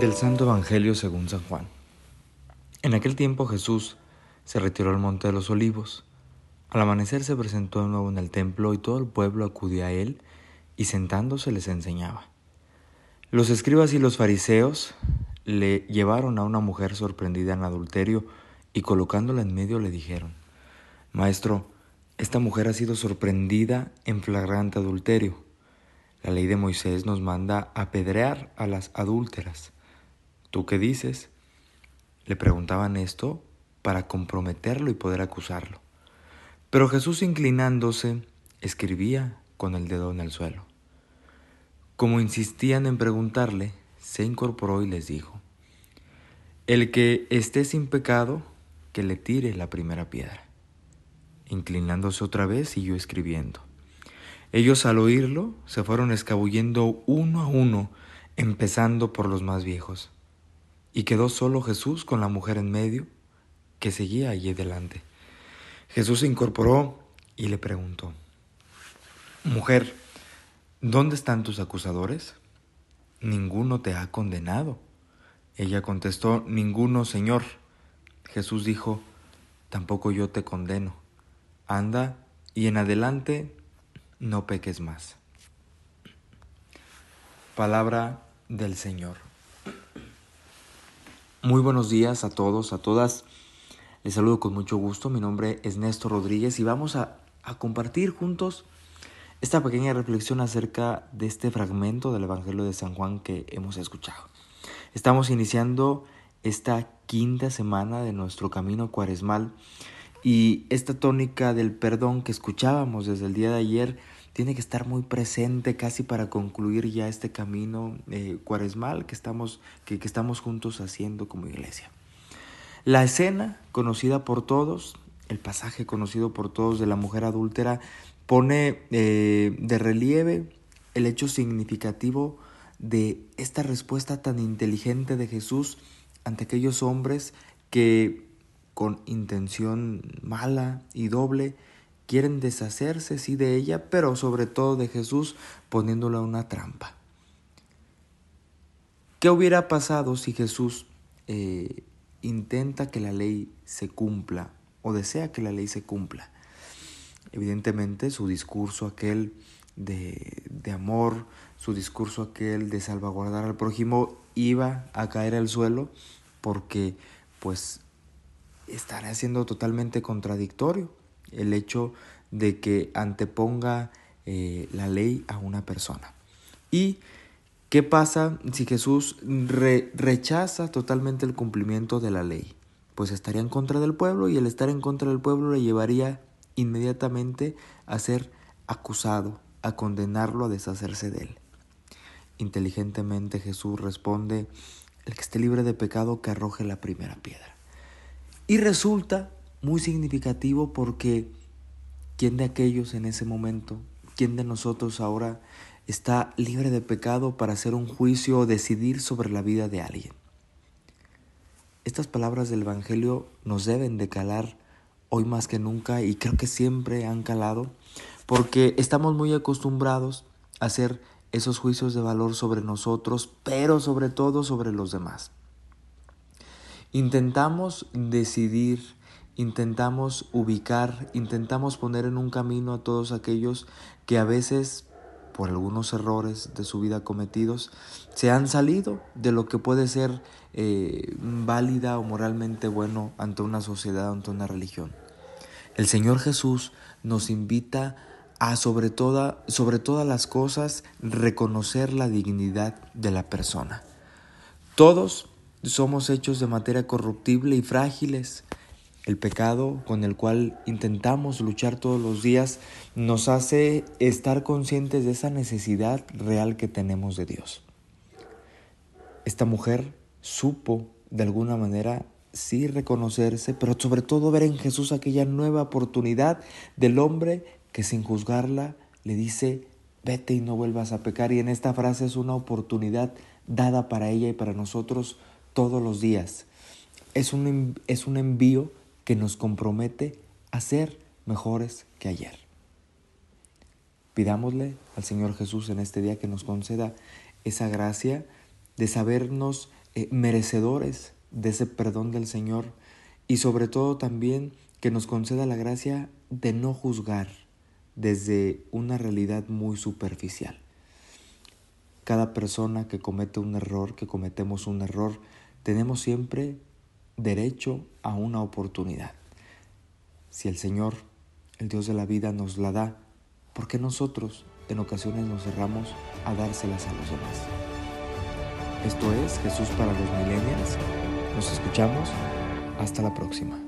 Del Santo Evangelio según San Juan. En aquel tiempo Jesús se retiró al monte de los olivos. Al amanecer se presentó de nuevo en el templo y todo el pueblo acudía a él y sentándose les enseñaba. Los escribas y los fariseos le llevaron a una mujer sorprendida en adulterio y colocándola en medio le dijeron, Maestro, esta mujer ha sido sorprendida en flagrante adulterio. La ley de Moisés nos manda apedrear a las adúlteras. ¿Tú qué dices? Le preguntaban esto para comprometerlo y poder acusarlo. Pero Jesús inclinándose, escribía con el dedo en el suelo. Como insistían en preguntarle, se incorporó y les dijo, El que esté sin pecado, que le tire la primera piedra. Inclinándose otra vez, siguió escribiendo. Ellos al oírlo se fueron escabullendo uno a uno, empezando por los más viejos y quedó solo Jesús con la mujer en medio que seguía allí delante. Jesús se incorporó y le preguntó, Mujer, ¿dónde están tus acusadores? Ninguno te ha condenado. Ella contestó, Ninguno, Señor. Jesús dijo, Tampoco yo te condeno. Anda y en adelante no peques más. Palabra del Señor. Muy buenos días a todos, a todas. Les saludo con mucho gusto. Mi nombre es Néstor Rodríguez y vamos a, compartir juntos esta pequeña reflexión acerca de este fragmento del Evangelio de San Juan que hemos escuchado. Estamos iniciando esta quinta semana de nuestro camino cuaresmal y esta tónica del perdón que escuchábamos desde el día de ayer tiene que estar muy presente casi para concluir ya este camino eh, cuaresmal que estamos, que, estamos juntos haciendo como iglesia. La escena conocida por todos, el pasaje conocido por todos de la mujer adúltera, pone eh, de relieve el hecho significativo de esta respuesta tan inteligente de Jesús ante aquellos hombres que con intención mala y doble quieren deshacerse, sí, de ella, pero sobre todo de Jesús poniéndola una trampa. ¿Qué hubiera pasado si Jesús eh, intenta que la ley se cumpla o desea que la ley se cumpla? Evidentemente su discurso aquel de, de amor, su discurso aquel de salvaguardar al prójimo iba a caer al suelo porque pues estaría siendo totalmente contradictorio el hecho de que anteponga eh, la ley a una persona. ¿Y qué pasa si Jesús rechaza totalmente el cumplimiento de la ley? Pues estaría en contra del pueblo y el estar en contra del pueblo le llevaría inmediatamente a ser acusado, a condenarlo a deshacerse de él. Inteligentemente Jesús responde, el que esté libre de pecado que arroje la primera piedra. Y resulta muy significativo porque ¿quién de aquellos en ese momento, quién de nosotros ahora está libre de pecado para hacer un juicio o decidir sobre la vida de alguien? Estas palabras del Evangelio nos deben de calar hoy más que nunca y creo que siempre han calado porque estamos muy acostumbrados a hacer esos juicios de valor sobre nosotros, pero sobre todo sobre los demás. Intentamos decidir intentamos ubicar, intentamos poner en un camino a todos aquellos que a veces, por algunos errores de su vida cometidos, se han salido de lo que puede ser eh, válida o moralmente bueno ante una sociedad, ante una religión. El Señor Jesús nos invita a sobre, toda, sobre todas las cosas reconocer la dignidad de la persona. Todos somos hechos de materia corruptible y frágiles, el pecado con el cual intentamos luchar todos los días nos hace estar conscientes de esa necesidad real que tenemos de Dios. Esta mujer supo de alguna manera sí reconocerse, pero sobre todo ver en Jesús aquella nueva oportunidad del hombre que sin juzgarla le dice, vete y no vuelvas a pecar. Y en esta frase es una oportunidad dada para ella y para nosotros todos los días. Es un, es un envío que nos compromete a ser mejores que ayer. Pidámosle al Señor Jesús en este día que nos conceda esa gracia de sabernos eh, merecedores de ese perdón del Señor y sobre todo también que nos conceda la gracia de no juzgar desde una realidad muy superficial. Cada persona que comete un error, que cometemos un error, tenemos siempre derecho a una oportunidad. Si el Señor, el Dios de la vida, nos la da, ¿por qué nosotros en ocasiones nos cerramos a dárselas a los demás? Esto es Jesús para los millennials. Nos escuchamos. Hasta la próxima.